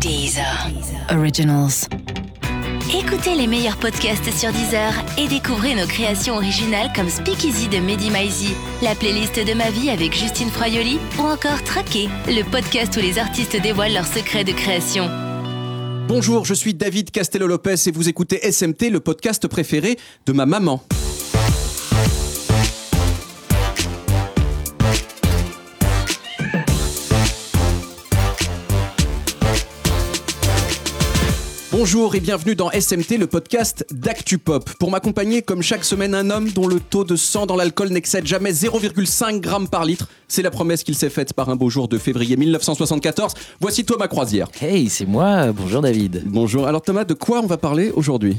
Deezer. Originals. Écoutez les meilleurs podcasts sur Deezer et découvrez nos créations originales comme Speakeasy de Mehdi Maizi, la playlist de ma vie avec Justine Froyoli ou encore Traqué, le podcast où les artistes dévoilent leurs secrets de création. Bonjour, je suis David Castello-Lopez et vous écoutez SMT, le podcast préféré de ma maman. Bonjour et bienvenue dans SMT, le podcast d'ActuPop. Pour m'accompagner, comme chaque semaine, un homme dont le taux de sang dans l'alcool n'excède jamais 0,5 g par litre. C'est la promesse qu'il s'est faite par un beau jour de février 1974. Voici Thomas Croisière. Hey, c'est moi. Bonjour David. Bonjour. Alors Thomas, de quoi on va parler aujourd'hui?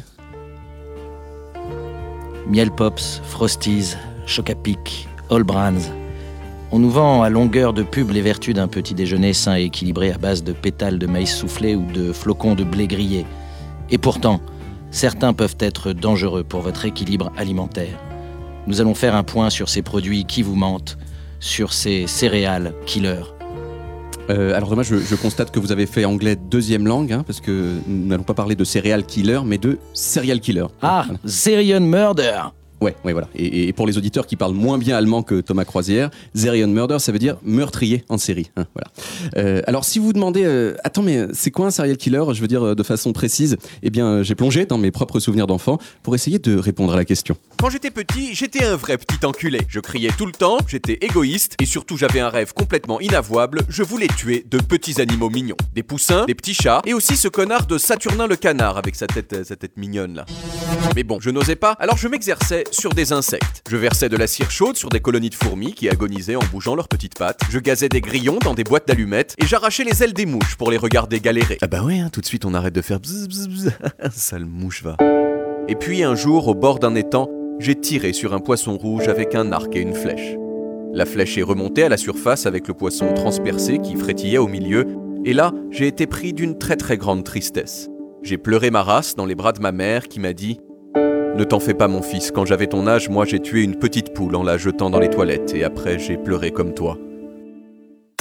Miel Pops, Frosties, Choc à Pic, All Brands. On nous vend à longueur de pub les vertus d'un petit déjeuner sain et équilibré à base de pétales de maïs soufflé ou de flocons de blé grillé. Et pourtant, certains peuvent être dangereux pour votre équilibre alimentaire. Nous allons faire un point sur ces produits qui vous mentent, sur ces céréales killers. Euh, alors Thomas, je, je constate que vous avez fait anglais deuxième langue, hein, parce que nous n'allons pas parler de céréales killer, mais de serial killer. Ah, Serial Murder Ouais, ouais, voilà. Et, pour les auditeurs qui parlent moins bien allemand que Thomas Croisière, Serial Murder, ça veut dire meurtrier en série. hein, voilà. Euh, alors, si vous demandez, euh, attends, mais c'est quoi un serial killer? Je veux dire euh, de façon précise. Eh bien, j'ai plongé dans mes propres souvenirs d'enfant pour essayer de répondre à la question. Quand j'étais petit, j'étais un vrai petit enculé. Je criais tout le temps, j'étais égoïste et surtout j'avais un rêve complètement inavouable. Je voulais tuer de petits animaux mignons. Des poussins, des petits chats et aussi ce connard de Saturnin le canard avec sa tête, sa tête mignonne là. Mais bon, je n'osais pas, alors je m'exerçais sur des insectes. Je versais de la cire chaude sur des colonies de fourmis qui agonisaient en bougeant leurs petites pattes. Je gazais des grillons dans des boîtes d'allumettes et j'arrachais les ailes des mouches pour les regarder galérer. Ah bah ouais, hein, tout de suite on arrête de faire bzz bzz bzz. Sale mouche va. Et puis un jour, au bord d'un étang, j'ai tiré sur un poisson rouge avec un arc et une flèche. La flèche est remontée à la surface avec le poisson transpercé qui frétillait au milieu, et là, j'ai été pris d'une très très grande tristesse. J'ai pleuré ma race dans les bras de ma mère qui m'a dit Ne t'en fais pas mon fils, quand j'avais ton âge, moi j'ai tué une petite poule en la jetant dans les toilettes, et après j'ai pleuré comme toi.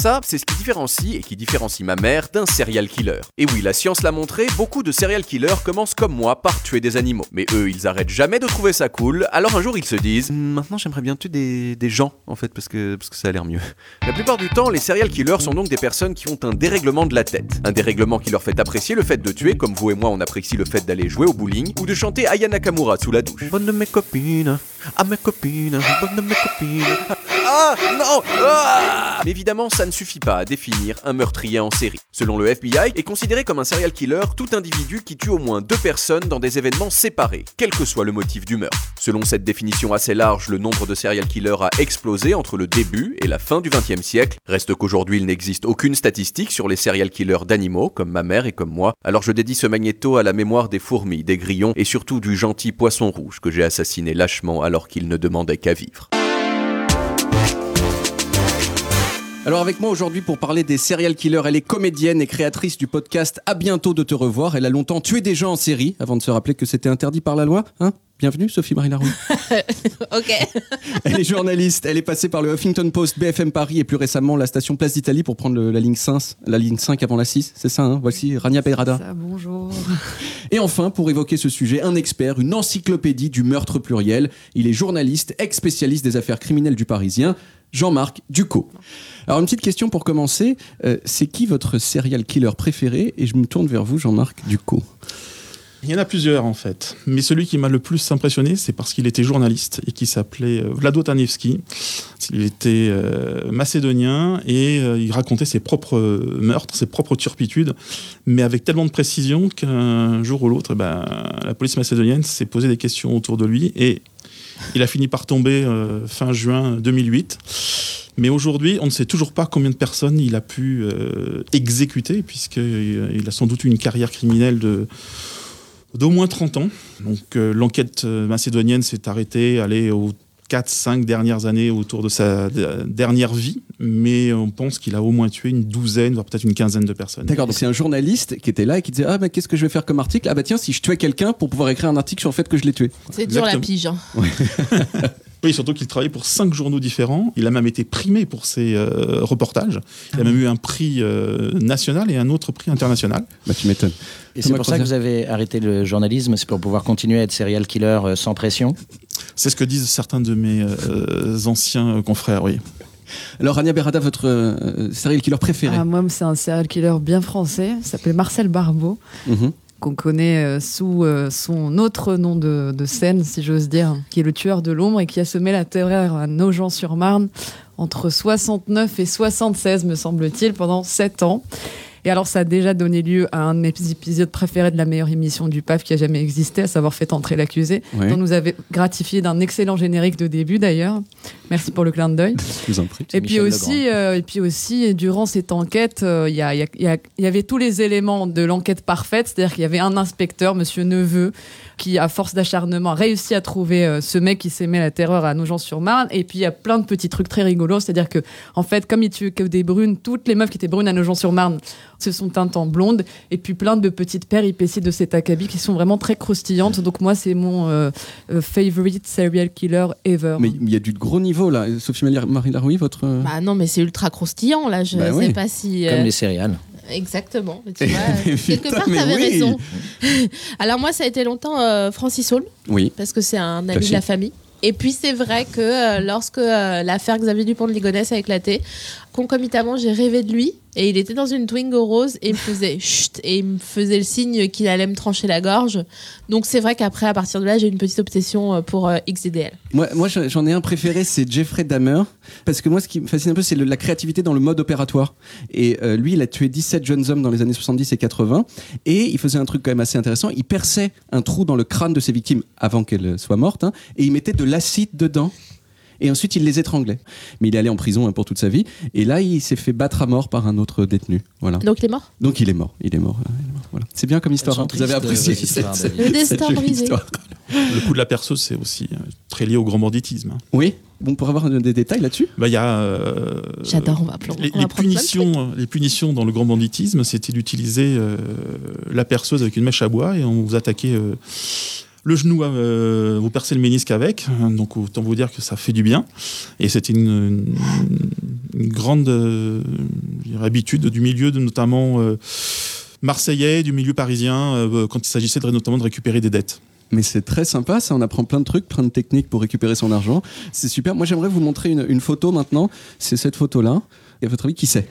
Ça, c'est ce qui différencie et qui différencie ma mère d'un serial killer. Et oui, la science l'a montré, beaucoup de serial killers commencent comme moi par tuer des animaux. Mais eux, ils arrêtent jamais de trouver ça cool, alors un jour ils se disent Hmm, Maintenant j'aimerais bien tuer des, des gens, en fait, parce que, parce que ça a l'air mieux. La plupart du temps, les serial killers sont donc des personnes qui ont un dérèglement de la tête. Un dérèglement qui leur fait apprécier le fait de tuer, comme vous et moi on apprécie le fait d'aller jouer au bowling, ou de chanter Aya Nakamura sous la douche. Bonne de mes copines, à mes copines, bonne de mes copines. Ah non ah Mais évidemment, ça ne suffit pas à définir un meurtrier en série. Selon le FBI, est considéré comme un serial killer tout individu qui tue au moins deux personnes dans des événements séparés, quel que soit le motif du meurtre. Selon cette définition assez large, le nombre de serial killers a explosé entre le début et la fin du XXe siècle. Reste qu'aujourd'hui, il n'existe aucune statistique sur les serial killers d'animaux, comme ma mère et comme moi. Alors je dédie ce magnéto à la mémoire des fourmis, des grillons et surtout du gentil poisson rouge que j'ai assassiné lâchement alors qu'il ne demandait qu'à vivre. Alors avec moi aujourd'hui pour parler des serial killers, elle est comédienne et créatrice du podcast À bientôt de te revoir. Elle a longtemps tué des gens en série avant de se rappeler que c'était interdit par la loi. Hein? Bienvenue Sophie Marie Laroux. Ok. Elle est journaliste, elle est passée par le Huffington Post, BFM Paris et plus récemment la station Place d'Italie pour prendre le- la ligne 5, la ligne 5 avant la 6, c'est ça hein? Voici Rania Peyrada. Ça, bonjour. Et enfin, pour évoquer ce sujet, un expert, une encyclopédie du meurtre pluriel. Il est journaliste, ex-spécialiste des affaires criminelles du Parisien, Jean-Marc Ducot. Alors une petite question pour commencer, Euh, c'est qui votre serial killer préféré? Et je me tourne vers vous, Jean-Marc Ducot. Il y en a plusieurs en fait, mais celui qui m'a le plus impressionné, c'est parce qu'il était journaliste et qui s'appelait euh, Vlado Tanevski. Il était euh, macédonien et euh, il racontait ses propres euh, meurtres, ses propres turpitudes, mais avec tellement de précision qu'un jour ou l'autre, eh ben, la police macédonienne s'est posé des questions autour de lui et il a fini par tomber euh, fin juin 2008. Mais aujourd'hui, on ne sait toujours pas combien de personnes il a pu euh, exécuter, puisqu'il a sans doute eu une carrière criminelle de d'au moins 30 ans. Donc euh, l'enquête euh, macédonienne s'est arrêtée, allez, aux 4-5 dernières années autour de sa dernière vie, mais on pense qu'il a au moins tué une douzaine, voire peut-être une quinzaine de personnes. D'accord, donc c'est un journaliste qui était là et qui disait Ah, bah, qu'est-ce que je vais faire comme article? Ah, bah tiens, si je tuais quelqu'un pour pouvoir écrire un article sur le fait que je l'ai tué. C'est dur la pige. hein. Oui, surtout qu'il travaillait pour cinq journaux différents. Il a même été primé pour ses euh, reportages. Il a même eu un prix euh, national et un autre prix international. Bah, tu m'étonnes. Et c'est pour ça que vous avez arrêté le journalisme, c'est pour pouvoir continuer à être serial killer euh, sans pression C'est ce que disent certains de mes euh, anciens euh, confrères, oui. Alors, Rania Berada, votre euh, serial killer préféré Ah, moi, c'est un serial killer bien français. Il s'appelle Marcel Barbeau, Mhm. Qu'on connaît euh, sous euh, son autre nom de, scène, si j'ose dire, qui est le tueur de l'ombre et qui a semé la terreur à Nogent-sur-Marne entre 69 et 76, me semble-t-il, pendant 7 ans. Et alors, ça a déjà donné lieu à un de mes épisodes préférés de la meilleure émission du PAF qui a jamais existé, à savoir Fait entrer l'accusé, Ouais. dont nous avait gratifié d'un excellent générique de début d'ailleurs. Merci pour le clin d'œil. Je vous en prie. C'est Et puis, aussi, euh, et puis aussi, durant cette enquête, euh, il y, y avait tous les éléments de l'enquête parfaite, c'est-à-dire qu'il y avait un inspecteur, Monsieur Neveu, qui, à force d'acharnement, a réussi à trouver euh, ce mec qui s'aimait la terreur à Nogent-sur-Marne. Et puis, il y a plein de petits trucs très rigolos, c'est-à-dire que, en fait, comme il que des brunes, toutes les meufs qui étaient brunes à Nogent-sur-Marne se sont teintes en blonde. Et puis, plein de petites péripéties de cet acabit qui sont vraiment très croustillantes. Donc, moi, c'est mon euh, euh, favorite serial killer ever. Mais il y a du gros niveau là. Sophie Marie- Laroui, votre. Bah non, mais c'est ultra croustillant là. Je Bah sais oui. pas si. Comme les céréales. Exactement. Tu vois, quelque putain, part, t'avais oui. raison. Alors moi, ça a été longtemps euh, Francis Holm Oui. parce que c'est un ami de la famille. Et puis c'est vrai que euh, lorsque euh, l'affaire Xavier Dupont de Ligonnès a éclaté, concomitamment j'ai rêvé de lui et il était dans une Twingo rose et il me faisait chut et il me faisait le signe qu'il allait me trancher la gorge. Donc c'est vrai qu'après à partir de là j'ai une petite obsession euh, pour euh, XDL. Moi, j'en ai un préféré, c'est Jeffrey Dahmer. Parce que moi, ce qui me fascine un peu, c'est la créativité dans le mode opératoire. Et euh, lui, il a tué 17 jeunes hommes dans les années 70 et 80. Et il faisait un truc quand même assez intéressant. Il perçait un trou dans le crâne de ses victimes avant qu'elles soient mortes. hein, et il mettait de l'acide dedans. Et ensuite, il les étranglait. Mais il est allé en prison hein, pour toute sa vie. Et là, il s'est fait battre à mort par un autre détenu. Voilà. Donc il est mort? Donc il est mort. Il est mort. il est mort, Voilà. C'est bien comme histoire. hein. Vous avez apprécié cette- David. Le cette destin jolie brisé. histoire. Le coup de la perceuse, c'est aussi euh, très lié au grand banditisme. hein. Oui. Bon, pour avoir des détails là-dessus. Bah, il y a. euh, J'adore, on va plomber. Les, punitions, les punitions dans le grand banditisme, c'était d'utiliser euh, la perceuse avec une mèche à bois et on vous attaquait euh, le genou, euh, vous percez le ménisque avec. Donc autant vous dire que ça fait du bien. Et c'était une, une- une grande euh, dirais, habitude du milieu, de, notamment euh, marseillais, du milieu parisien, euh, quand il s'agissait de, notamment de récupérer des dettes. Mais c'est très sympa, ça. On apprend plein de trucs, plein de techniques pour récupérer son argent. C'est super. Moi, j'aimerais vous montrer une, une photo maintenant. C'est cette photo-là. Et à votre avis, qui c'est?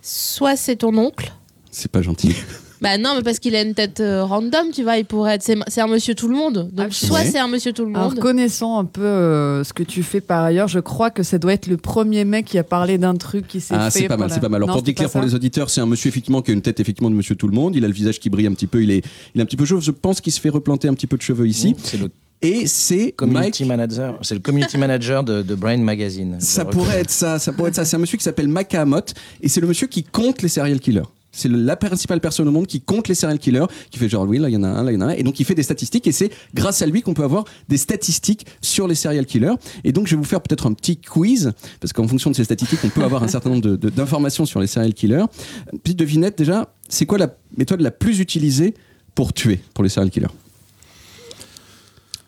Soit c'est ton oncle. C'est pas gentil. Bah non, mais parce qu'il a une tête euh, random, tu vois, il pourrait être. C'est c'est un monsieur tout le monde. Donc Ah, soit c'est un monsieur tout le Alors, monde. connaissant un peu euh, ce que tu fais par ailleurs, je crois que ça doit être le premier mec qui a parlé d'un truc qui s'est Ah, fait. c'est pas mal, pour c'est pas mal. Alors, Non, pour c'est pas pour ça les auditeurs, c'est un monsieur effectivement qui a une tête effectivement de monsieur tout le monde. Il a le visage qui brille un petit peu. Il est, il est un petit peu chauve. Je pense qu'il se fait replanter un petit peu de cheveux ici. C'est le Et c'est community Mike. manager. C'est le community manager de, de Brain Magazine. Ça pourrait être ça, ça pourrait être ça. C'est un monsieur qui s'appelle Makamot et c'est le monsieur qui compte les serial killers. C'est la principale personne au monde qui compte les serial killers, qui fait genre oui, là il y en a un, là il y en a un, et donc il fait des statistiques et c'est grâce à lui qu'on peut avoir des statistiques sur les serial killers. Et donc je vais vous faire peut-être un petit quiz parce qu'en fonction de ces statistiques, on peut avoir un certain nombre de- de- d'informations sur les serial killers. Une petite devinette déjà, c'est quoi la méthode la plus utilisée pour tuer pour les serial killers?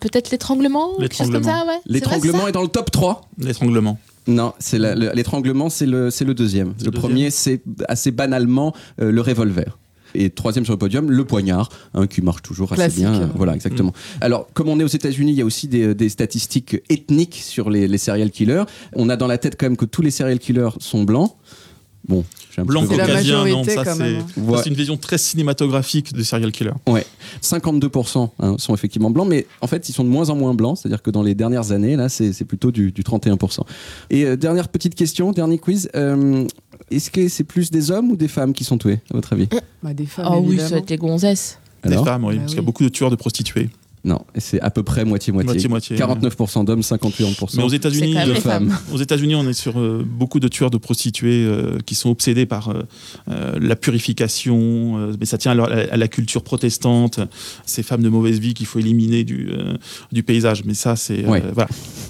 Peut-être l'étranglement quelque chose comme ça, ouais. L'étranglement c'est est dans le top 3 L'étranglement. Non, c'est l'étranglement, c'est le, c'est le deuxième. Le le premier, c'est assez banalement euh, le revolver. Et troisième sur le podium, le poignard, hein, qui marche toujours assez bien. Voilà, exactement. Alors, comme on est aux États-Unis, il y a aussi des, des statistiques ethniques sur les, les serial killers. On a dans la tête quand même que tous les serial killers sont blancs. Bon, Blanc caucasien, non, majorité, ça c'est Ouais. une vision très cinématographique de serial killer. Ouais, 52% hein, sont effectivement blancs, mais en fait, ils sont de moins en moins blancs, c'est-à-dire que dans les dernières années, là, c'est plutôt du, du 31%. Et euh, dernière petite question, dernier quiz, euh, est-ce que c'est plus des hommes ou des femmes qui sont tués, à votre avis? Bah, des femmes, Oh oui, évidemment. les gonzesses. Des femmes, oui, Bah parce qu'il y a beaucoup de tueurs de prostituées. Non, c'est à peu près moitié-moitié. Moitié-moitié. 49% d'hommes, 51% Mais aux États-Unis, de femmes. Aux États-Unis, on est sur euh, beaucoup de tueurs de prostituées euh, qui sont obsédés par euh, la purification, euh, mais ça tient à la, à la culture protestante, ces femmes de mauvaise vie qu'il faut éliminer du, euh, du paysage. Mais ça, c'est. euh, Ouais. voilà.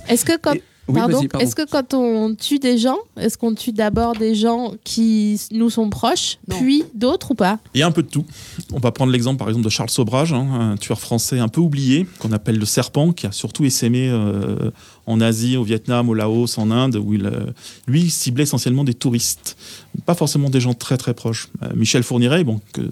Est-ce que quand Et- oui, Pardon. Est-ce que quand on tue des gens, est-ce qu'on tue d'abord des gens qui nous sont proches, Non. puis d'autres ou pas? Il y a un peu de tout. On va prendre l'exemple, par exemple, de Charles Sobrage, hein, un tueur français un peu oublié, qu'on appelle le serpent, qui a surtout essaimé euh, en Asie, au Vietnam, au Laos, en Inde, où il, euh, lui, il ciblait essentiellement des touristes, pas forcément des gens très très proches. Euh, Michel Fourniret, bon, que euh,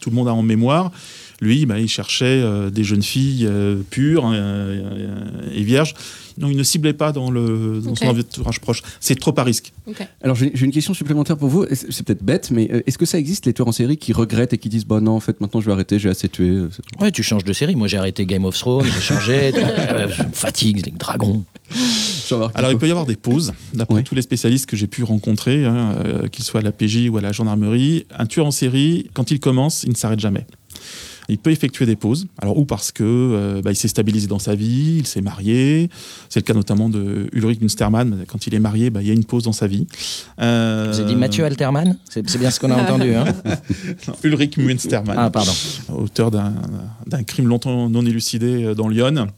tout le monde a en mémoire, lui, bah, il cherchait euh, des jeunes filles euh, pures euh, et vierges. Non, il ne ciblait pas dans, le, dans son Ok. entourage proche. C'est trop à risque. Alors j'ai une question supplémentaire pour vous. C'est peut-être bête, mais euh, est-ce que ça existe les tueurs en série qui regrettent et qui disent bah non en fait maintenant je vais arrêter, j'ai assez tué. Ouais, tu changes de série. Moi, j'ai arrêté Game of Thrones, j'ai changé. je me fatigue, les dragons. Alors, il peut y avoir des pauses. D'après Oui. tous les spécialistes que j'ai pu rencontrer, hein, euh, qu'ils soient à la PJ ou à la gendarmerie, un tueur en série, quand il commence, il ne s'arrête jamais. Il peut effectuer des pauses, alors ou parce que euh, bah, il s'est stabilisé dans sa vie, il s'est marié. C'est le cas notamment de Ulrich Münstermann. Quand il est marié, bah, il y a une pause dans sa vie. Euh, Vous avez dit Mathieu Alterman C'est bien ce qu'on a entendu. Hein non, Ulrich Münstermann, ah, pardon. auteur d'un crime longtemps non élucidé dans Lyon.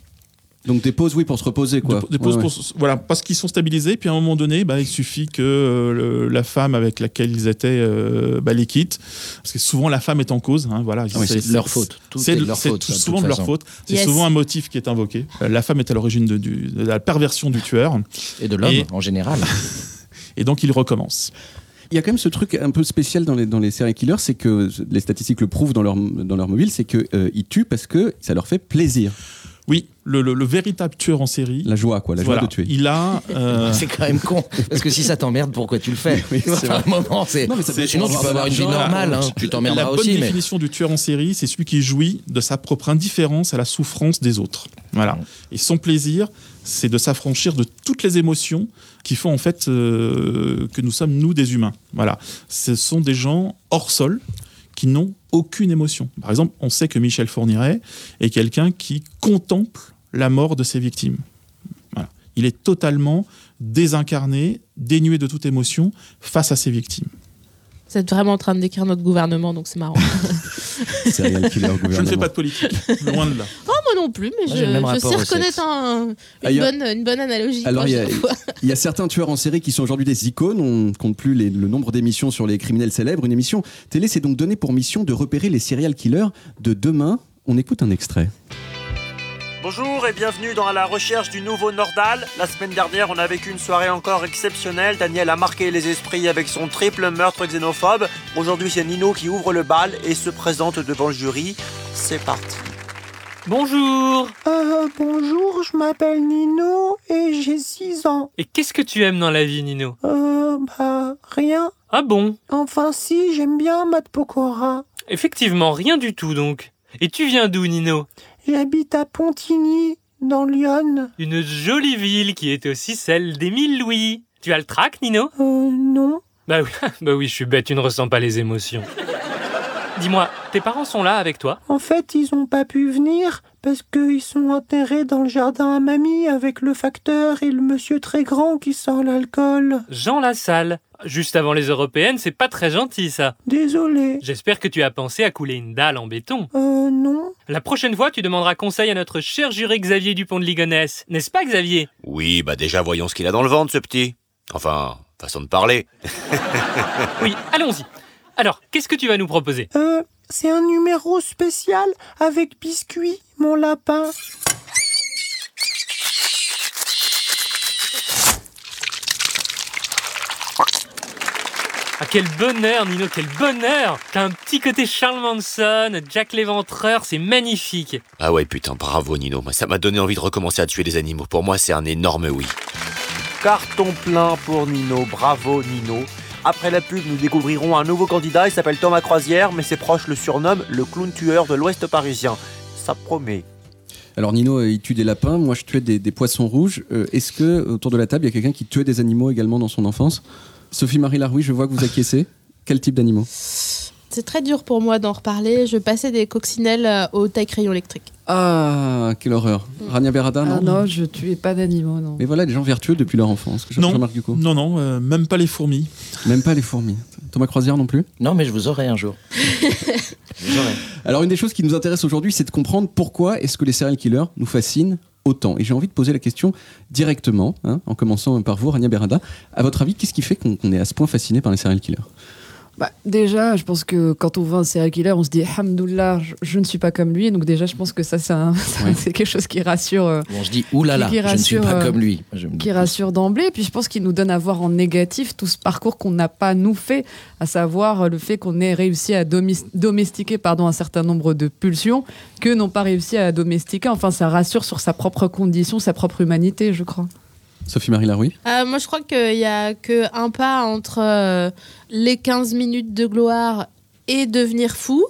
Donc des pauses oui pour se reposer quoi. Des, des pauses Ouais, ouais. pour voilà, parce qu'ils sont stabilisés. Puis à un moment donné, bah, il suffit que euh, le- la femme avec laquelle ils étaient euh, bah, les quitte. Parce que souvent la femme est en cause. hein, voilà, Ah oui, c'est de leur faute. C'est souvent de leur faute. C'est Yes. souvent un motif qui est invoqué. Euh, la femme est à l'origine de, la perversion du tueur. Et de l'homme, Et- en général. Et donc il recommence. Il y a quand même ce truc un peu spécial dans les, dans les séries killers, c'est que les statistiques le prouvent dans leur, dans leur mobile, c'est qu'ils tuent parce que ça leur fait plaisir. Oui, le, le- le véritable tueur en série. La joie quoi, la joie voilà, de tuer. Il a. euh, C'est quand même con. Parce que si ça t'emmerde, pourquoi tu le fais? Oui, c'est un moment, c'est. Non, mais ça peut Sinon, tu peux avoir une vie normale. hein. Tu La t'emmerderas bonne aussi, mais. définition du tueur en série, c'est celui qui jouit de sa propre indifférence à la souffrance des autres. Voilà. Et son plaisir, c'est de s'affranchir de toutes les émotions qui font en fait euh, que nous sommes nous des humains. Voilà. Ce sont des gens hors sol qui n'ont aucune émotion. Par exemple, on sait que Michel Fourniret est quelqu'un qui contemple la mort de ses victimes. Il est totalement désincarné, dénué de toute émotion face à ses victimes. Vous êtes vraiment en train de décrire notre gouvernement, donc c'est marrant. Serial killer Je ne fais gouvernement. pas de politique, loin de là. Oh, moi non plus, mais Moi, je, sais reconnaître un- Ah, une, il y a- bonne, une bonne analogie. Alors, il y a- la vois. Il y a certains tueurs en série qui sont aujourd'hui des icônes. On ne compte plus les- le nombre d'émissions sur les criminels célèbres. Une émission télé s'est donc donnée pour mission de repérer les serial killers de demain. On écoute un extrait. Bonjour et bienvenue dans la recherche du nouveau Nordal. La semaine dernière, on a vécu une soirée encore exceptionnelle. Daniel a marqué les esprits avec son triple meurtre xénophobe. Aujourd'hui, c'est Nino qui ouvre le bal et se présente devant le jury. C'est parti. Bonjour Euh, bonjour, je m'appelle Nino et j'ai 6 ans. Et qu'est-ce que tu aimes dans la vie, Nino? Euh, bah, rien. Ah bon? Enfin, si, j'aime bien Mat Pokora. Effectivement, rien du tout donc. Et tu viens d'où, Nino? J'habite à Pontigny, dans Lyon. Une jolie ville qui est aussi celle d'Émile Louis. Tu as le trac, Nino? Euh, non. Bah oui, bah oui, je suis bête, tu ne ressens pas les émotions. Dis-moi, tes parents sont là avec toi? En fait, ils ont pas pu venir parce qu'ils sont enterrés dans le jardin à mamie avec le facteur et le monsieur très grand qui sort l'alcool. Jean Lassalle. Juste avant les européennes, c'est pas très gentil ça. Désolé. J'espère que tu as pensé à couler une dalle en béton. Euh, non. La prochaine fois, tu demanderas conseil à notre cher juré Xavier Dupont de Ligonnès. N'est-ce pas, Xavier? Oui, bah déjà voyons ce qu'il a dans le ventre, ce petit. Enfin, façon de parler. Oui, allons-y. Alors, qu'est-ce que tu vas nous proposer? Euh, c'est un numéro spécial avec biscuit, mon lapin. Ah, quel bonheur, Nino, quel bonheur T'as un petit côté Charles Manson, Jack l'Éventreur, c'est magnifique. Ah ouais, putain, bravo Nino. Moi, Ça m'a donné envie de recommencer à tuer des animaux. Pour moi, c'est un énorme oui. Carton plein pour Nino. Bravo, Nino. Après la pub, nous découvrirons un nouveau candidat. Il s'appelle Thomas Croisière, mais ses proches le surnomment le clown tueur de l'Ouest parisien. Ça promet. Alors Nino, euh, il tue des lapins. Moi, je tuais des, poissons rouges. Euh, Est-ce que autour de la table, il y a quelqu'un qui tuait des animaux également dans son enfance? Sophie-Marie Laroui, je vois que vous acquiescez. Quel type d'animaux? C'est très dur pour moi d'en reparler. Je passais des coccinelles euh, au taille-crayon électrique. Ah, quelle horreur. Rania Berada, non Ah non, je tuais pas d'animaux, non. Mais voilà, des gens vertueux depuis leur enfance. Non. Non, non, euh, même pas les fourmis. Même pas les fourmis. Thomas Croisière non plus Non, mais je vous aurai un jour. Je vous aurai. Alors une des choses qui nous intéresse aujourd'hui, c'est de comprendre pourquoi est-ce que les serial killers nous fascinent autant. Et j'ai envie de poser la question directement, hein, en commençant par vous, Rania Berada. À votre avis, qu'est-ce qui fait qu'on qu'on est à ce point fasciné par les serial killers? Bah, déjà, je pense que quand on voit un serial killer, on se dit Hamdoullah, je, je ne suis pas comme lui. Donc, déjà, je pense que ça, c'est quelque chose qui rassure. euh, Bon, je dis oulala, je ne suis pas euh, comme lui. Je me- qui rassure d'emblée. Puis je pense qu'il nous donne à voir en négatif tout ce parcours qu'on n'a pas nous fait, à savoir euh, le fait qu'on ait réussi à domestiquer pardon, un certain nombre de pulsions que n'ont pas réussi à domestiquer. Enfin, ça rassure sur sa propre condition, sa propre humanité, je crois. Sophie-Marie Laroui Euh, moi, je crois qu'il y a que un pas entre euh, les 15 minutes de gloire et devenir fou.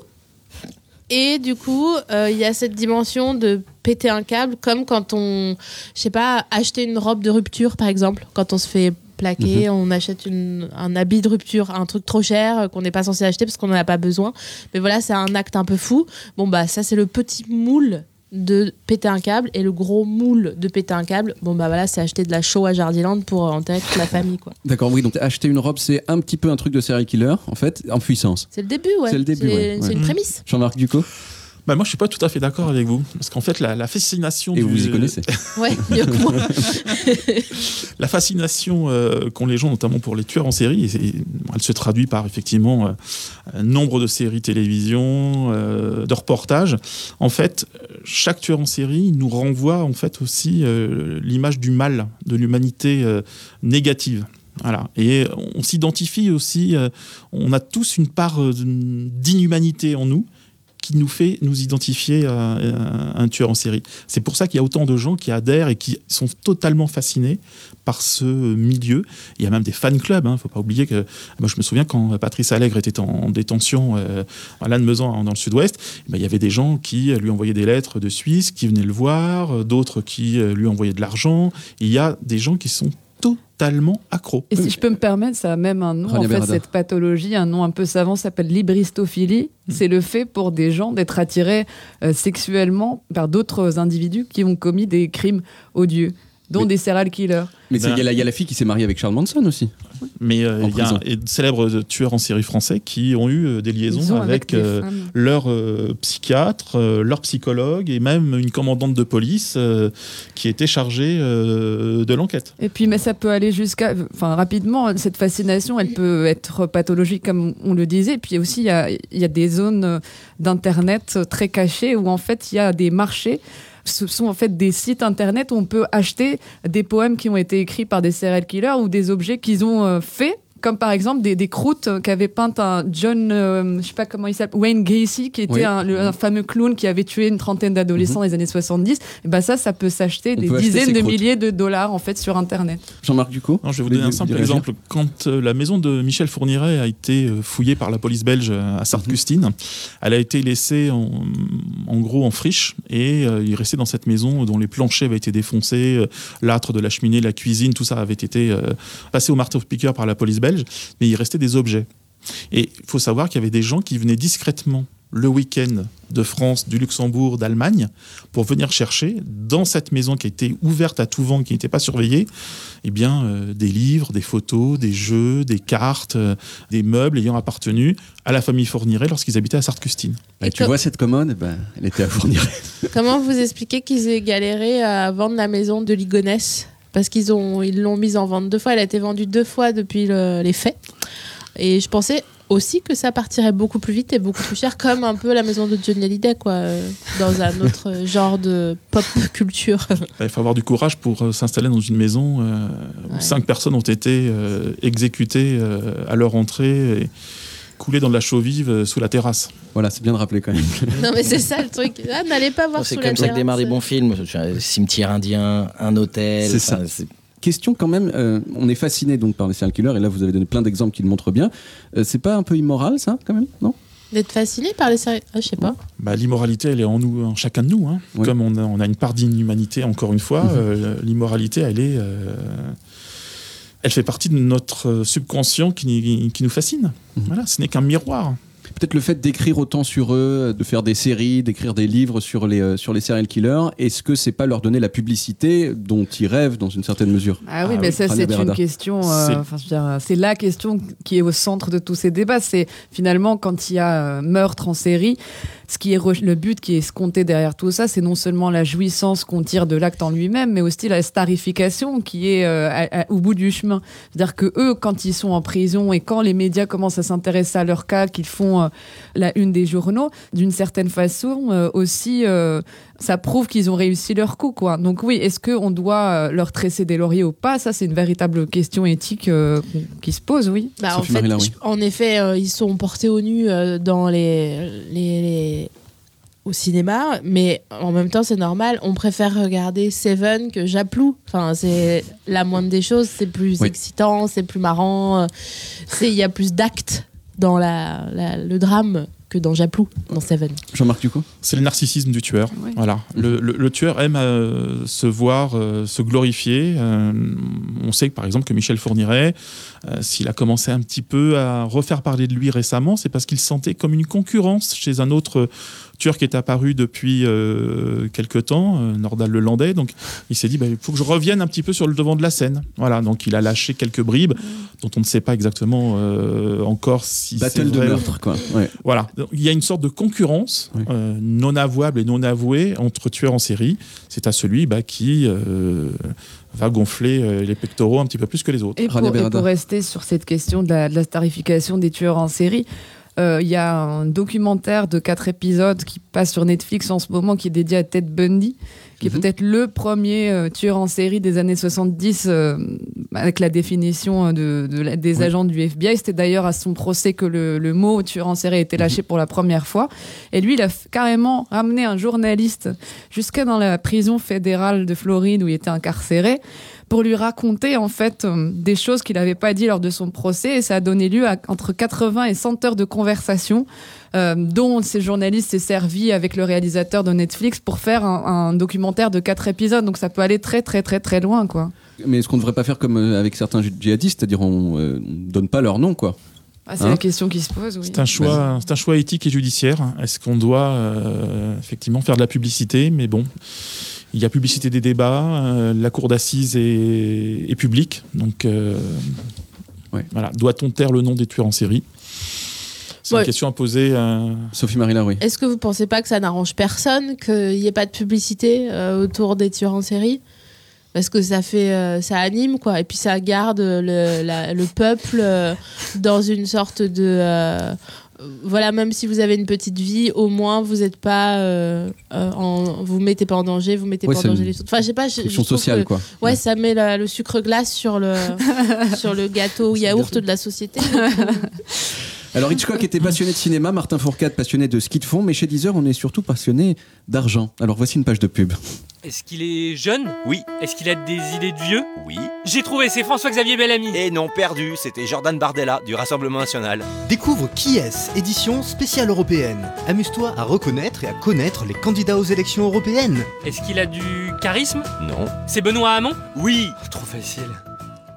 Et du coup, euh, il y a cette dimension de péter un câble, comme quand on, je sais pas, acheter une robe de rupture, par exemple, quand on se fait plaquer, on achète une- un habit de rupture, un truc trop cher qu'on n'est pas censé acheter parce qu'on n'en a pas besoin. Mais voilà, c'est un acte un peu fou. Bon, bah, ça, c'est le petit moule de péter un câble et le gros moule de péter un câble bon bah voilà c'est acheter de la show à Jardiland pour euh, enterrer toute la famille quoi D'accord, oui, donc acheter une robe, c'est un petit peu un truc de serial killer, en fait, en puissance. c'est le début ouais C'est le début, ouais, c'est ouais. une prémisse Jean-Marc Ducot Bah, moi, je suis pas tout à fait d'accord avec vous. Parce qu'en fait, la, la fascination. Et du- vous vous y connaissez ouais mieux que moi La fascination euh, qu'ont les gens, notamment pour les tueurs en série, et elle se traduit par effectivement euh, un nombre de séries télévision, euh, de reportages. En fait, chaque tueur en série nous renvoie en fait aussi euh, l'image du mal, de l'humanité euh, négative. Voilà. Et on s'identifie aussi, euh, on a tous une part euh, d'inhumanité en nous qui nous fait nous identifier à, à un tueur en série. C'est pour ça qu'il y a autant de gens qui adhèrent et qui sont totalement fascinés par ce milieu. Il y a même des fan clubs. Il ne faut pas oublier que moi je me souviens quand Patrice Allègre était en détention euh, à Lannemezan dans le Sud-Ouest, eh ben, il y avait des gens qui lui envoyaient des lettres de Suisse, qui venaient le voir, euh, d'autres qui euh, lui envoyaient de l'argent. Il y a des gens qui sont totalement accros. Et si je peux me permettre, ça a même un nom, Rania en fait, Berada. cette pathologie, un nom un peu savant, s'appelle libristophilie. C'est le fait pour des gens d'être attirés euh, sexuellement par d'autres individus qui ont commis des crimes odieux, dont Mais- des serial killers. Mais c'est- il Ben- y, a la- il y a la fille qui s'est mariée avec Charles Manson aussi. Mais euh, il y a de célèbres tueurs en série français qui ont eu euh, des liaisons avec, euh, leur euh, psychiatre, euh, leur psychologue et même une commandante de police euh, qui était chargée euh, de l'enquête. Et puis, mais ça peut aller jusqu'à. Enfin, rapidement, cette fascination, elle peut être pathologique, comme on le disait. Et puis aussi, il y a, il y a des zones euh, d'Internet euh, très cachées où, en fait, il y a des marchés. Ce sont en fait des sites internet où on peut acheter des poèmes qui ont été écrits par des serial killers ou des objets qu'ils ont euh, faits. Comme par exemple des, des croûtes qu'avait peintes un John, euh, je sais pas comment il s'appelle, Wayne Gacy, qui était Oui. un, le- un fameux clown qui avait tué une trentaine d'adolescents dans les années 70. Et ben ça, ça peut s'acheter On des peut dizaines de croûtes. milliers de dollars en fait sur internet. Jean-Marc Ducot Non, je vais vous donner un simple exemple. Quand euh, la maison de Michel Fourniret a été euh, fouillée par la police belge euh, à Sartre-Custine, elle a été laissée en, en gros en friche et euh, il restait dans cette maison dont les planchers avaient été défoncés, euh, l'âtre de la cheminée, la cuisine, tout ça avait été euh, passé au marteau-piqueur par la police belge, mais il restait des objets. Et il faut savoir qu'il y avait des gens qui venaient discrètement le week-end de France, du Luxembourg, d'Allemagne, pour venir chercher dans cette maison qui a été ouverte à tout vent, qui n'était pas surveillée, eh bien, euh, des livres, des photos, des jeux, des cartes, euh, des meubles ayant appartenu à la famille Fourniret lorsqu'ils habitaient à Sartre-Custine. Bah, Tu vois cette commode? Ben, Elle était à fournir. comment vous expliquez qu'ils aient galéré à vendre la maison de Ligonesse parce qu'ils ont ils l'ont mise en vente deux fois. Elle a été vendue deux fois depuis le- les faits. Et je pensais aussi que ça partirait beaucoup plus vite et beaucoup plus cher comme un peu la maison de Johnny Hallyday quoi euh, dans un autre genre de pop culture. Il faut avoir du courage pour euh, s'installer dans une maison euh, où Ouais. cinq personnes ont été euh, exécutées à leur entrée et coulées dans de la chaux vive euh, sous la terrasse. Voilà, c'est bien de rappeler quand même. non mais c'est ça le truc ah, n'allez pas voir Oh, C'est comme la ça que démarrent des bons films. Un cimetière indien, un hôtel. C'est ça. c'est- Question quand même, euh, on est fasciné donc par les serial killers et là vous avez donné plein d'exemples qui le montrent bien. Euh, c'est pas un peu immoral ça quand même Non? D'être fasciné par les séries ah, je sais pas Bah, L'immoralité, elle est en nous, en chacun de nous. hein. Oui. Comme on a, on a une part d'inhumanité, encore une fois, Mhm. euh, l'immoralité, elle est, euh, elle fait partie de notre euh, subconscient qui, qui nous fascine. Mhm. Voilà, ce n'est qu'un miroir. Peut-être le fait d'écrire autant sur eux, de faire des séries, d'écrire des livres sur les, euh, sur les serial killers, est-ce que c'est pas leur donner la publicité dont ils rêvent dans une certaine mesure? Ah oui, Ah mais oui, ça, c'est une question. euh, C'est- la question qui est au centre de tous ces débats. C'est finalement quand il y a euh, meurtre en série, ce qui est le but qui est escompté derrière tout ça, c'est non seulement la jouissance qu'on tire de l'acte en lui-même, mais aussi la starification qui est euh, au bout du chemin. C'est-à-dire que eux, quand ils sont en prison et quand les médias commencent à s'intéresser à leur cas, qu'ils font euh, la une des journaux, d'une certaine façon euh, aussi, ça prouve qu'ils ont réussi leur coup, quoi. Donc oui, est-ce qu'on doit euh, leur tresser des lauriers ou pas? Ça, c'est une véritable question éthique euh, qui se pose, oui. Bah, en, fait, en effet, euh, ils sont portés au nu euh, dans les, les, les- au cinéma, mais en même temps, c'est normal. On préfère regarder Seven que Japlou. Enfin, c'est la moindre des choses. C'est plus Oui. excitant, c'est plus marrant. C'est il y a plus d'actes dans la, la- le drame que dans Japlou, dans Seven. Jean-Marc Ducot C'est le narcissisme du tueur. Voilà. Le, le- le tueur aime euh, se voir euh, se glorifier. Euh, on sait que, par exemple que Michel Fourniret, euh, s'il a commencé un petit peu à refaire parler de lui récemment, c'est parce qu'il se sentait comme une concurrence chez un autre tueur qui est apparu depuis euh, quelque temps, euh, Nordal Le Landais. Donc il s'est dit, bah, il faut que je revienne un petit peu sur le devant de la scène. Voilà. Donc il a lâché quelques bribes dont on ne sait pas exactement euh, encore si c'est Battle de meurtre, quoi. Ouais. voilà, Donc, il y a une sorte de concurrence Oui. euh, non avouable et non avouée entre tueurs en série. C'est à celui bah, qui euh, va gonfler les pectoraux un petit peu plus que les autres. Et pour, et Berada. pour rester sur cette question de la, de la starification des tueurs en série, il y a un documentaire de quatre épisodes qui passe sur Netflix en ce moment qui est dédié à Ted Bundy, qui Mhm. est peut-être le premier euh, tueur en série des années 70 euh, avec la définition euh, de, de la- des Oui. agents du FBI. C'était d'ailleurs à son procès que le, le mot tueur en série a été lâché pour la première fois. Et lui, il a carrément ramené un journaliste jusqu'à dans la prison fédérale de Floride où il était incarcéré pour lui raconter en fait euh, des choses qu'il n'avait pas dit lors de son procès. Et ça a donné lieu à entre 80 et 100 heures de conversation euh, dont ces journalistes s'est servi avec le réalisateur de Netflix pour faire un, un documentaire de quatre épisodes. Donc ça peut aller très très très très loin quoi. Mais est-ce qu'on ne devrait pas faire comme euh, avec certains djihadistes, c'est-à-dire on ne donne pas leur nom, quoi. Ah, c'est Hein la question qui se pose oui. C'est un choix, c'est un choix éthique et judiciaire. Est-ce qu'on doit euh, effectivement faire de la publicité? Mais bon, il y a publicité des débats, euh, la cour d'assises est, est publique, donc euh, Ouais. voilà. Doit-on taire le nom des tueurs en série? C'est Ouais. une question à poser. euh, Sophie-Marie Larouille. Est-ce que vous pensez pas que ça n'arrange personne qu'il n'y ait pas de publicité euh, autour des tueurs en série? Parce que ça fait euh, ça anime quoi et puis ça garde le, la- le peuple euh, dans une sorte de euh, voilà même si vous avez une petite vie au moins vous êtes pas euh, euh, en, vous mettez pas en danger vous mettez Ouais, pas en danger les autres enfin je sais pas je, je sociale, que- quoi. ouais ça met la- le sucre glace sur le sur le gâteau yaourt de la société Alors Hitchcock était passionné de cinéma, Martin Fourcade passionné de ski de fond, mais chez Deezer, on est surtout passionné d'argent. Alors voici une page de pub. Est-ce qu'il est jeune? Oui. Est-ce qu'il a des idées de vieux? Oui. J'ai trouvé, c'est François-Xavier Bellamy. Et non perdu, c'était Jordan Bardella du Rassemblement National. Découvre Qui est édition spéciale européenne. Amuse-toi à reconnaître et à connaître les candidats aux élections européennes. Est-ce qu'il a du charisme? Non. C'est Benoît Hamon? Oui. Trop facile.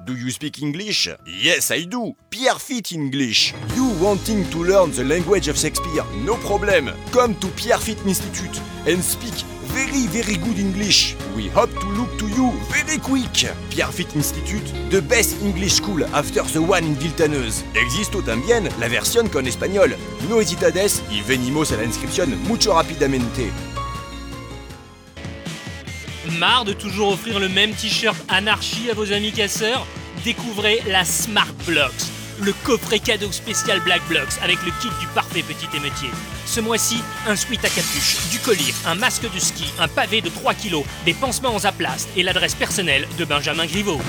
Do you speak English? Yes, I do. Pierre Fit English. You wanting to learn the language of Shakespeare? No problem. Come to Pierre Fit Institute and speak very very good English. We hope to look to you very quick. Pierre Fit Institute, the best English school after the one in Viltaneuse. Existo también la versión con español. No hesitades y venimos a la inscripción mucho rapidamente. Marre de toujours offrir le même t-shirt anarchie à vos amis casseurs? Découvrez la Smart Blocks, le coffret cadeau spécial Black Blocks avec le kit du parfait petit émeutier. Ce mois-ci, un sweat à capuche, du collier, un masque de ski, un pavé de 3 kilos, des pansements en aplast et l'adresse personnelle de Benjamin Griveaux.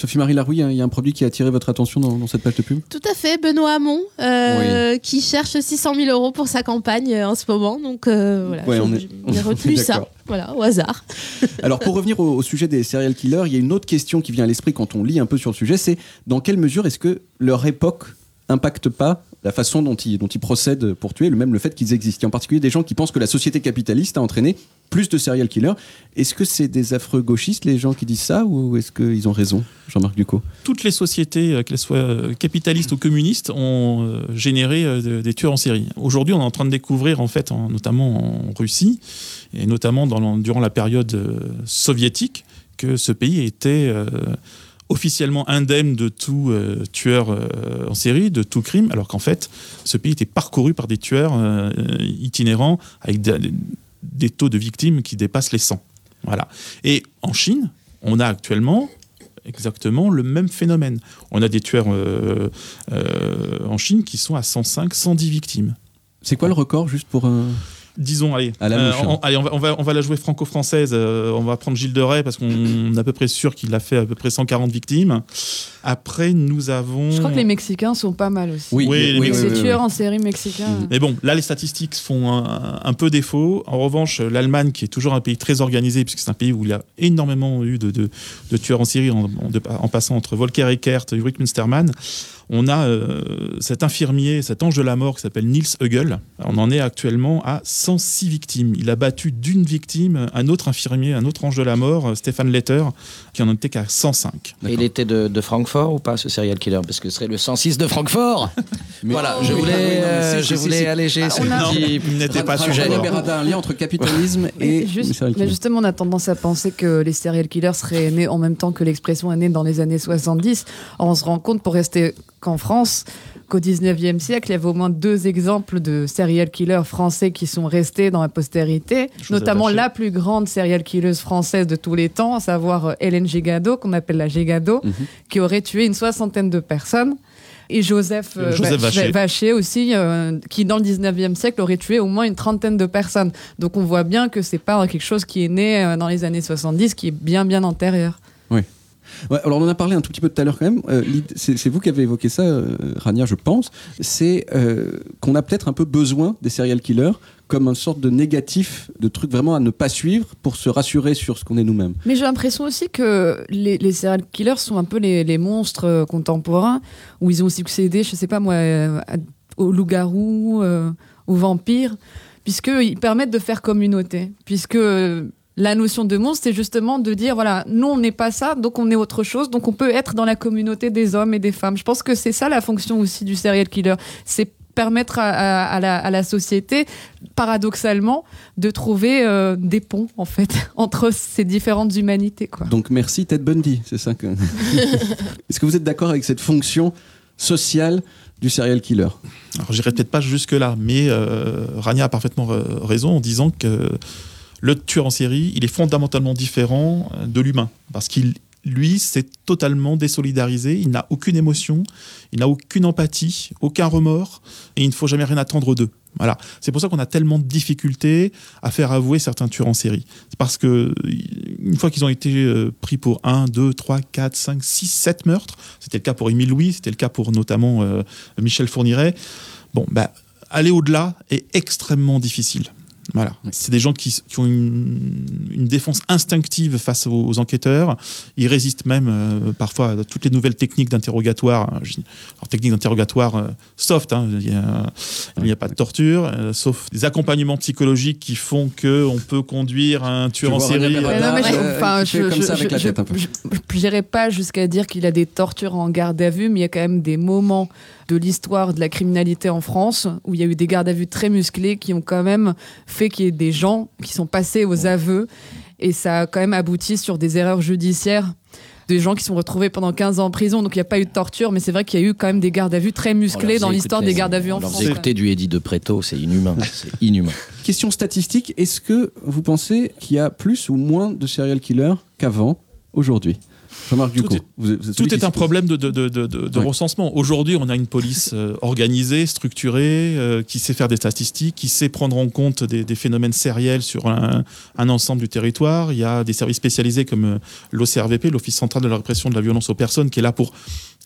Sophie-Marie Larouille, il y a un produit qui a attiré votre attention dans, dans cette page de pub? Tout à fait, Benoît Hamon, euh, qui cherche 600 000 euros pour sa campagne euh, en ce moment. Donc euh, voilà, Ouais, on est- on retenu ça, voilà, au hasard. Alors pour revenir au, au sujet des serial killers, il y a une autre question qui vient à l'esprit quand on lit un peu sur le sujet, c'est dans quelle mesure est-ce que leur époque impacte pas la façon dont ils, procèdent pour tuer, le même le fait qu'ils existent. A en particulier des gens qui pensent que la société capitaliste a entraîné plus de serial killers. Est-ce que c'est des affreux gauchistes, les gens qui disent ça, ou est-ce qu'ils ont raison, Jean-Marc Ducot toutes les sociétés, euh, qu'elles soient euh, capitalistes ou communistes, ont euh, généré de- des tueurs en série. Aujourd'hui, on est en train de découvrir, en fait, en- notamment en Russie, et notamment durant la période soviétique, que ce pays était officiellement indemne de tout euh, tueur euh, en série, de tout crime, alors qu'en fait, ce pays était parcouru par des tueurs euh, itinérants avec des, taux de victimes qui dépassent les 100. Voilà. Et en Chine, on a actuellement exactement le même phénomène. On a des tueurs en Chine qui sont à 105, 110 victimes. C'est quoi le record, juste pour. Disons, allez, À la euh, mouche, hein. on, allez, on va, on, va, on va la jouer franco-française. euh, on va prendre Gilles de Rais parce qu'on est à peu près sûr qu'il a fait à peu près 140 victimes. Après, nous avons. Je crois que les Mexicains sont pas mal aussi. Oui, les les, Mexicains. tueurs en série mexicains. Mais bon, là, les statistiques font un, un peu défaut. En revanche, l'Allemagne, qui est toujours un pays très organisé, puisque c'est un pays où il y a énormément eu de, de- de tueurs en série, en, en- de- en passant entre Volker Eckert et Ulrich Münstermann, on a euh, cet infirmier, cet ange de la mort qui s'appelle Niels Hegel. On en est actuellement à 106 victimes. Il a battu d'une victime un autre infirmier, un autre ange de la mort, euh, Stéphane Letter, qui en était qu'à 105. Et il était de, de Francfort ou pas, ce serial killer? Parce que ce serait le 106 de Francfort Voilà, je voulais, euh, je voulais alléger ce on a- petit il n'était pas Berada, un lien entre capitalisme et. Mais, juste- justement, on a tendance à penser que les serial killers seraient nés en même temps que l'expression est née dans les années 70. Or, on se rend compte, pour rester qu'en France, qu'au 19e siècle, il y avait au moins deux exemples de serial killers français qui sont restés dans la postérité, notamment la plus grande serial killeuse française de tous les temps, à savoir euh, Hélène Gégado, qu'on appelle la Gégado, Mhm. qui aurait tué une soixantaine de personnes. Et Joseph, euh, Joseph Vacher, Vacher. aussi, euh, qui dans le 19e siècle aurait tué au moins une trentaine de personnes. Donc on voit bien que c'est pas quelque chose qui est né euh, dans les années 70, qui est bien bien antérieur. Alors on en a parlé un tout petit peu tout à l'heure quand même. Euh, c'est vous qui avez évoqué ça, euh, Rania, je pense. C'est euh, qu'on a peut-être un peu besoin des serial killers comme une sorte de négatif, de truc vraiment à ne pas suivre pour se rassurer sur ce qu'on est nous-mêmes. Mais j'ai l'impression aussi que les, serial killers sont un peu les, monstres contemporains, où ils ont succédé, je sais pas moi, aux loups-garous, aux vampires, puisqu'ils permettent de faire communauté. Puisque la notion de monstre, c'est justement de dire, voilà, nous, on n'est pas ça, donc on est autre chose, donc on peut être dans la communauté des hommes et des femmes. Je pense que c'est ça la fonction aussi du serial killer. C'est permettre à, à- à la, à la société, paradoxalement, de trouver euh, des ponts, en fait, entre ces différentes humanités. Quoi. Donc merci Ted Bundy, c'est ça que. Est-ce que vous êtes d'accord avec cette fonction sociale du serial killer? Alors, j'irai peut-être pas jusque-là, mais euh, Rania a parfaitement euh, raison en disant que le tueur en série, il est fondamentalement différent euh, de l'humain. Parce qu'il, lui, s'est totalement désolidarisé, il n'a aucune émotion, il n'a aucune empathie, aucun remords, et il ne faut jamais rien attendre d'eux. Voilà. C'est pour ça qu'on a tellement de difficultés à faire avouer certains tueurs en série. C'est parce que, une fois qu'ils ont été euh, pris pour 1, 2, 3, 4, 5, 6, 7 meurtres, c'était le cas pour Émile Louis, c'était le cas pour notamment euh, Michel Fourniret, bon, bah, aller au-delà est extrêmement difficile. Voilà. C'est des gens qui, qui ont une, une défense instinctive face aux, aux enquêteurs. Ils résistent même euh, parfois à toutes les nouvelles techniques d'interrogatoire. hein. Alors, techniques d'interrogatoire euh, soft, hein. il n'y a, pas de torture, euh, sauf des accompagnements psychologiques qui font qu'on peut conduire un tueur en série. Je n'irai pas jusqu'à dire qu'il a des tortures en garde à vue, mais il y a quand même des moments de l'histoire de la criminalité en France où il y a eu des gardes à vue très musclés qui ont quand même fait qu'il y ait des gens qui sont passés aux aveux et ça a quand même abouti sur des erreurs judiciaires des gens qui sont retrouvés pendant 15 ans en prison, donc il n'y a pas eu de torture, mais c'est vrai qu'il y a eu quand même des gardes à vue très musclés dans l'histoire des gardes à vue en France. écouter du Eddie de Préto, c'est inhumain. c'est inhumain. Question statistique, est-ce que vous pensez qu'il y a plus ou moins de serial killers qu'avant, aujourd'hui? Jean-Marc Ducot. est- vous êtes- vous êtes celui Tout est un problème de, de, de, de, de Ouais. recensement. Aujourd'hui, on a une police euh, organisée, structurée, euh, qui sait faire des statistiques, qui sait prendre en compte des, des phénomènes sériels sur un, un ensemble du territoire. Il y a des services spécialisés comme euh, l'OCRVP, l'Office central de la répression de la violence aux personnes, qui est là pour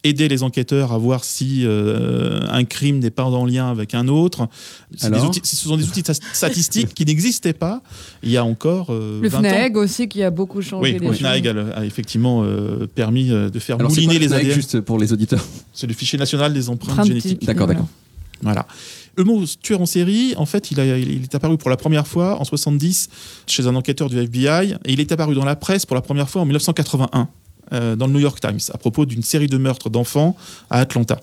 aider les enquêteurs à voir si euh, un crime n'est pas en lien avec un autre. Alors outils- ce sont des outils statistiques qui n'existaient pas il y a encore euh, Le 20 ans. FNAEG aussi qui a beaucoup changé Oui, les le. FNAEG a, a effectivement euh, permis euh, de faire Alors, mouliner quoi le les ADN. juste pour les auditeurs C'est le fichier national des empreintes génétiques. D'accord, d'accord. Voilà. Le mot tueur en série, en fait, il, a- il est apparu pour la première fois en 70 chez un enquêteur du FBI et il est apparu dans la presse pour la première fois en 1981 euh, dans le New York Times à propos d'une série de meurtres d'enfants à Atlanta.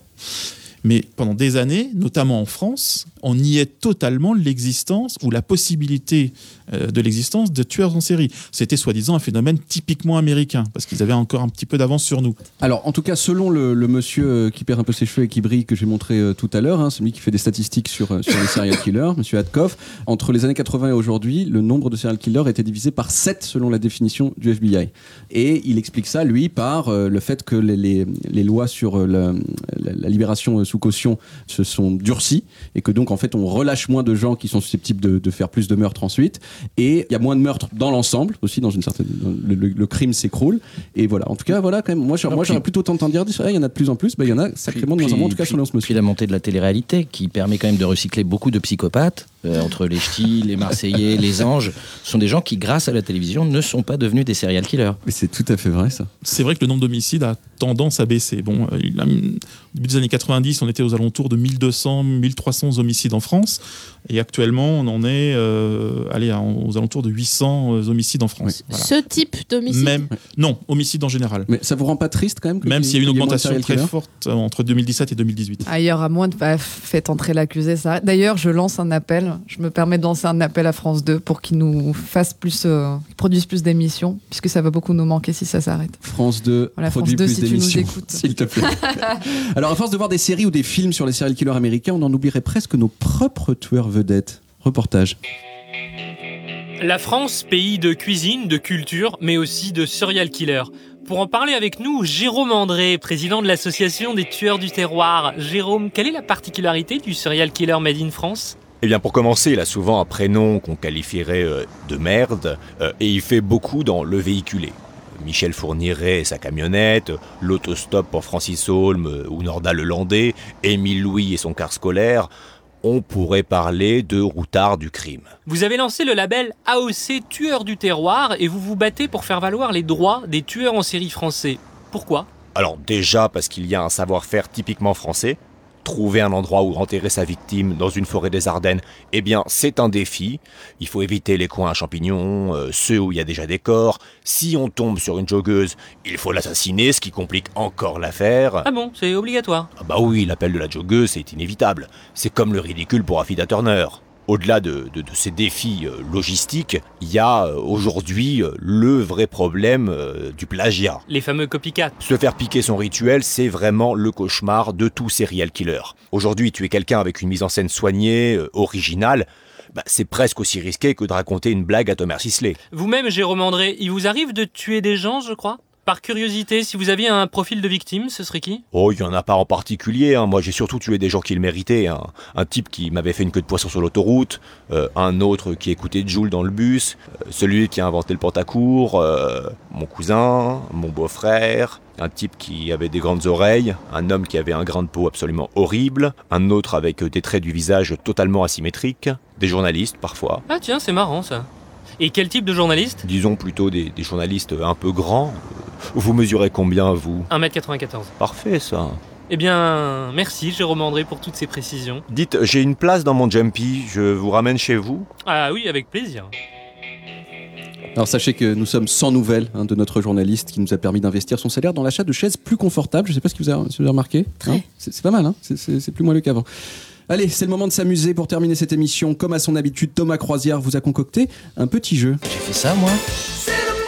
Mais pendant des années, notamment en France, on niait totalement l'existence ou la possibilité de l'existence de tueurs en série. C'était soi-disant un phénomène typiquement américain, parce qu'ils avaient encore un petit peu d'avance sur nous. Alors, en tout cas, selon le, monsieur euh, qui perd un peu ses cheveux et qui brille que j'ai montré euh, tout à l'heure, hein, celui qui fait des statistiques sur, euh, les serial killers, monsieur Adkoff, entre les années 80 et aujourd'hui, le nombre de serial killers était divisé par 7 selon la définition du FBI. Et il explique ça, lui, par euh, le fait que les, lois sur euh, la, libération euh, sous caution se sont durcies et que donc, en fait, on relâche moins de gens qui sont susceptibles de faire plus de meurtres ensuite. Et il y a moins de meurtres dans l'ensemble, aussi dans une certaine. Le, le- le crime s'écroule. Et voilà. En tout cas, voilà, quand même. Moi, j'aurais- moi, j'aurais plutôt tendance à dire, il y en a de plus en plus. Bah, il y en a sacrément de moins en moins, en tout cas, sur les 11 Puis la montée de la télé-réalité qui permet quand même de recycler beaucoup de psychopathes, euh, entre les ch'tis, les Marseillais, les anges. Ce sont des gens qui, grâce à la télévision, ne sont pas devenus des serial killers. Mais c'est tout à fait vrai, ça. C'est vrai que le nombre d'homicides a tendance à baisser. Bon, euh, il a- au début des années 90, on était aux alentours de 1200, 1300 homicides en France. Et actuellement, on en est euh, allez, aux alentours de 800 homicides en France. Voilà. Ce type d'homicide. Même, non, homicide en général. Mais ça vous rend pas triste quand même que Même s'il y a eu une augmentation très forte entre 2017 et 2018. Ailleurs, à moins de bah, faites entrer l'accusé, ça. D'ailleurs, je lance un appel. Je me permets de lancer un appel à France 2 pour qu'ils nous fassent plus, euh, produisent plus d'émissions, puisque ça va beaucoup nous manquer si ça s'arrête. France 2 Voilà, produit France 2, plus si tu nous d'émissions, écoutes. s'il te plaît. Alors, à force de voir des séries ou des films sur les serial killers américains, on en oublierait presque nos propres tueurs vedettes. Reportage. La France, pays de cuisine, de culture, mais aussi de serial killer. Pour en parler avec nous, Jérôme André, président de l'association des tueurs du terroir. Jérôme, quelle est la particularité du serial killer made in France? Eh bien, pour commencer, il a souvent un prénom qu'on qualifierait euh, de merde, euh, et il fait beaucoup dans le véhiculé. Michel Fourniret et sa camionnette, l'autostop pour Francis Holm euh, ou Norda le Landais, Émile Louis et son car scolaire. On pourrait parler de routard du crime. Vous avez lancé le label AOC Tueurs du terroir et vous vous battez pour faire valoir les droits des tueurs en série français. Pourquoi? Alors déjà parce qu'il y a un savoir-faire typiquement français. Trouver un endroit où enterrer sa victime dans une forêt des Ardennes, eh bien c'est un défi. Il faut éviter les coins à champignons, euh, ceux où il y a déjà des corps. Si on tombe sur une joggeuse, il faut l'assassiner, ce qui complique encore l'affaire. Ah bon, c'est obligatoire. Ah bah oui, l'appel de la joggeuse, c'est inévitable. C'est comme le ridicule pour Affida Turner. Au-delà de, de- de ces défis euh, logistiques, il y a euh, aujourd'hui euh, le vrai problème du plagiat. Les fameux copycats. Se faire piquer son rituel, c'est vraiment le cauchemar de tout serial killer. Aujourd'hui, tuer quelqu'un avec une mise en scène soignée, originale, bah, c'est presque aussi risqué que de raconter une blague à Thomas Sisley. Vous-même, Jérôme André, il vous arrive de tuer des gens, je crois? Par curiosité, si vous aviez un profil de victime, ce serait qui? Oh, il y en a pas en particulier. hein. Moi, j'ai surtout tué des gens qui le méritaient. hein. Un type qui m'avait fait une queue de poisson sur l'autoroute, euh, un autre qui écoutait Joule dans le bus, euh, celui qui a inventé le pantacourt, euh, mon cousin, mon beau-frère, un type qui avait des grandes oreilles, un homme qui avait un grain de peau absolument horrible, un autre avec des traits du visage totalement asymétriques, des journalistes parfois. Ah tiens, c'est marrant ça. Et quel type de journaliste Disons plutôt des, des journalistes un peu grands. Vous mesurez combien, vous? 1m94. Parfait, ça. Eh bien, merci Jérôme André pour toutes ces précisions. Dites, j'ai une place dans mon jumpy, je vous ramène chez vous? Ah oui, avec plaisir. Alors sachez que nous sommes sans nouvelles hein, de notre journaliste qui nous a permis d'investir son salaire dans l'achat de chaises plus confortables. Je ne sais pas ce que vous avez, si vous avez remarqué. Hein? C'est c'est pas mal, hein? C'est- c'est c'est plus moelleux qu'avant. Allez, c'est le moment de s'amuser pour terminer cette émission. Comme à son habitude, Thomas Croisière vous a concocté un petit jeu. J'ai fait ça, moi C'est le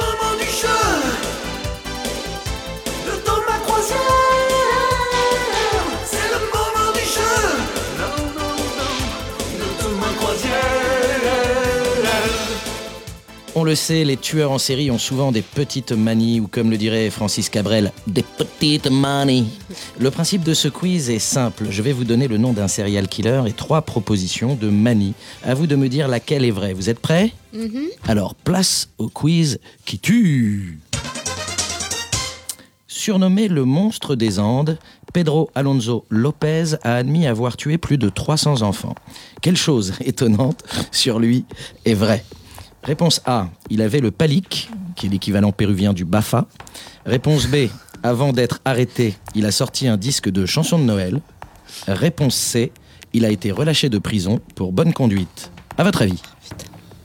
On le sait, les tueurs en série ont souvent des petites manies, ou comme le dirait Francis Cabrel, des petites manies. Le principe de ce quiz est simple. Je vais vous donner le nom d'un serial killer et trois propositions de manies. À vous de me dire laquelle est vraie. Vous êtes prêts? Alors, place au quiz qui tue. Surnommé le monstre des Andes, Pedro Alonso Lopez a admis avoir tué plus de 300 enfants. Quelle chose étonnante sur lui est vraie Réponse A, il avait le palique, qui est l'équivalent péruvien du bafa. Réponse B, avant d'être arrêté, il a sorti un disque de chansons de Noël. Réponse C, il a été relâché de prison pour bonne conduite. À votre avis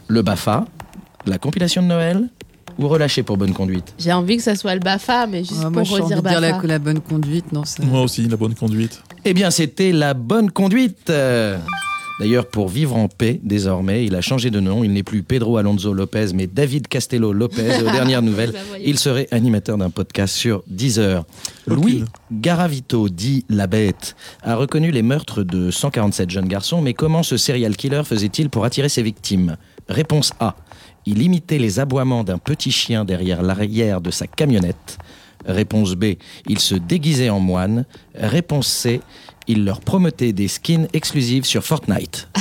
Le bafa, la compilation de Noël ou relâché pour bonne conduite? J'ai envie que ça soit le BAFA, mais juste Ah, pour moi, j'ai envie redire de dire la, BAFA. la bonne conduite, non c'est- Moi aussi, la bonne conduite. Eh bien, c'était la bonne conduite. Euh, D'ailleurs, pour vivre en paix, désormais, il a changé de nom. Il n'est plus Pedro Alonso Lopez, mais David Castello Lopez. Aux dernières nouvelles, il serait animateur d'un podcast sur Deezer. Louis Garavito, dit La Bête, a reconnu les meurtres de 147 jeunes garçons, mais comment ce serial killer faisait-il pour attirer ses victimes? Réponse A. Il imitait les aboiements d'un petit chien derrière l'arrière de sa camionnette. Réponse B. Il se déguisait en moine. Réponse C. Il leur promettait des skins exclusifs sur Fortnite.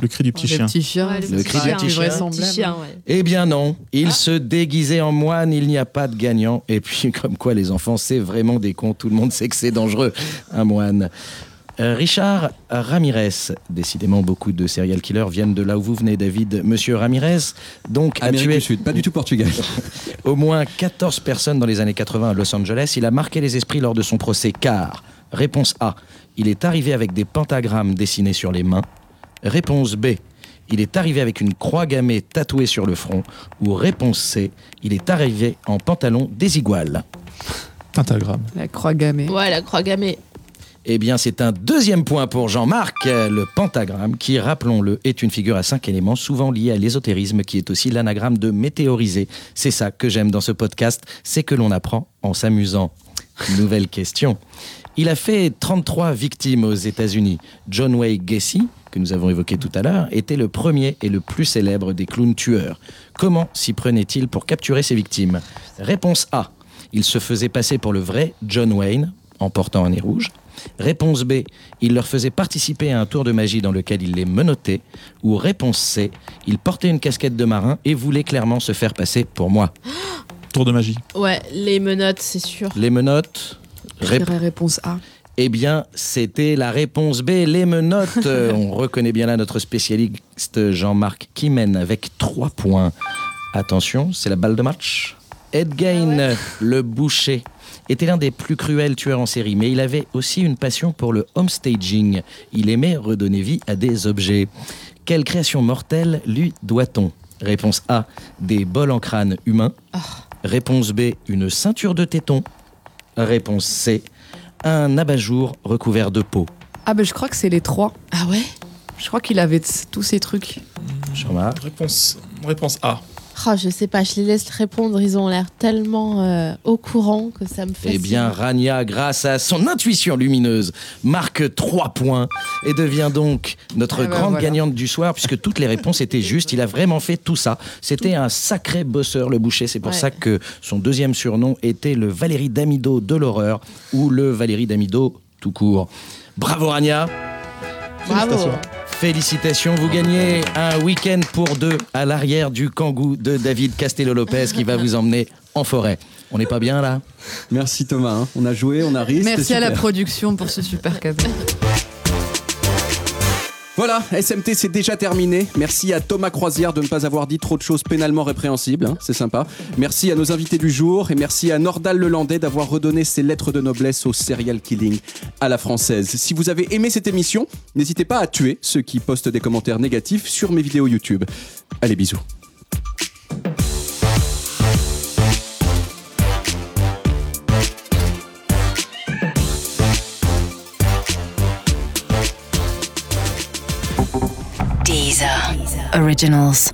Le cri du petit Le chien. petit chien. Ouais, Le cri du c'est petit chien. vraisemblable. Petit chien, ouais. Eh bien non, il se déguisait en moine, il n'y a pas de gagnant. Et puis comme quoi les enfants, c'est vraiment des cons, tout le monde sait que c'est dangereux, un moine. Euh, Richard Ramirez, décidément beaucoup de serial killers viennent de là où vous venez David. Monsieur Ramirez, donc a tué du Sud, pas du tout Portugal. au moins 14 personnes dans les années 80 à Los Angeles. Il a marqué les esprits lors de son procès car, réponse A, il est arrivé avec des pentagrammes dessinés sur les mains. Réponse B, il est arrivé avec une croix gammée tatouée sur le front. Ou réponse C, il est arrivé en pantalon désigual. Pentagramme. La croix gammée. Ouais, la croix gammée. Eh bien, c'est un deuxième point pour Jean-Marc. Le pentagramme, qui, rappelons-le, est une figure à cinq éléments, souvent liée à l'ésotérisme, qui est aussi l'anagramme de météoriser. C'est ça que j'aime dans ce podcast, c'est que l'on apprend en s'amusant. Nouvelle question. Il a fait 33 victimes aux États-Unis. John Wayne Gacy, que nous avons évoqué tout à l'heure, était le premier et le plus célèbre des clowns tueurs. Comment s'y prenait-il pour capturer ses victimes? Réponse A. Il se faisait passer pour le vrai John Wayne en portant un nez rouge. Réponse B. Il leur faisait participer à un tour de magie dans lequel il les menottait. Ou réponse C. Il portait une casquette de marin et voulait clairement se faire passer pour moi. Tour de magie. Ouais, les menottes, c'est sûr. Les menottes Je Rép- dirais réponse A. Eh bien, c'était la réponse B, les menottes. On reconnaît bien là notre spécialiste Jean-Marc qui mène avec 3 points. Attention, c'est la balle de match. Ed Gein, le boucher, était l'un des plus cruels tueurs en série, mais il avait aussi une passion pour le homestaging. Il aimait redonner vie à des objets. Quelle création mortelle lui doit-on? Réponse A, des bols en crâne humain. Réponse B, une ceinture de téton. Réponse C, un abat-jour recouvert de peau. Ah ben je crois que c'est les trois. Ah ouais? Je crois qu'il avait tous ces trucs. Réponse, réponse A. Oh, je sais pas, je les laisse répondre. Ils ont l'air tellement euh, au courant que ça me fait. Eh bien, Rania, grâce à son intuition lumineuse, marque 3 points et devient donc notre Eh ben, grande voilà. gagnante du soir, puisque toutes les réponses étaient justes. Il a vraiment fait tout ça. C'était un sacré bosseur, le boucher. C'est pour Ouais. ça que son deuxième surnom était le Valérie Damido de l'horreur ou le Valérie Damido tout court. Bravo, Rania! Bravo. Félicitations, vous gagnez un week-end pour deux à l'arrière du kangou de David Castello-Lopez qui va vous emmener en forêt. On n'est pas bien là? Merci Thomas, hein. on a joué, on a ri. Merci à la production pour ce super cadeau. Voilà, SMT c'est déjà terminé. Merci à Thomas Croisière de ne pas avoir dit trop de choses pénalement répréhensibles, hein, c'est sympa. Merci à nos invités du jour et merci à Nordal Lelandais d'avoir redonné ses lettres de noblesse au serial killing à la française. Si vous avez aimé cette émission, n'hésitez pas à tuer ceux qui postent des commentaires négatifs sur mes vidéos YouTube. Allez, bisous. Originals.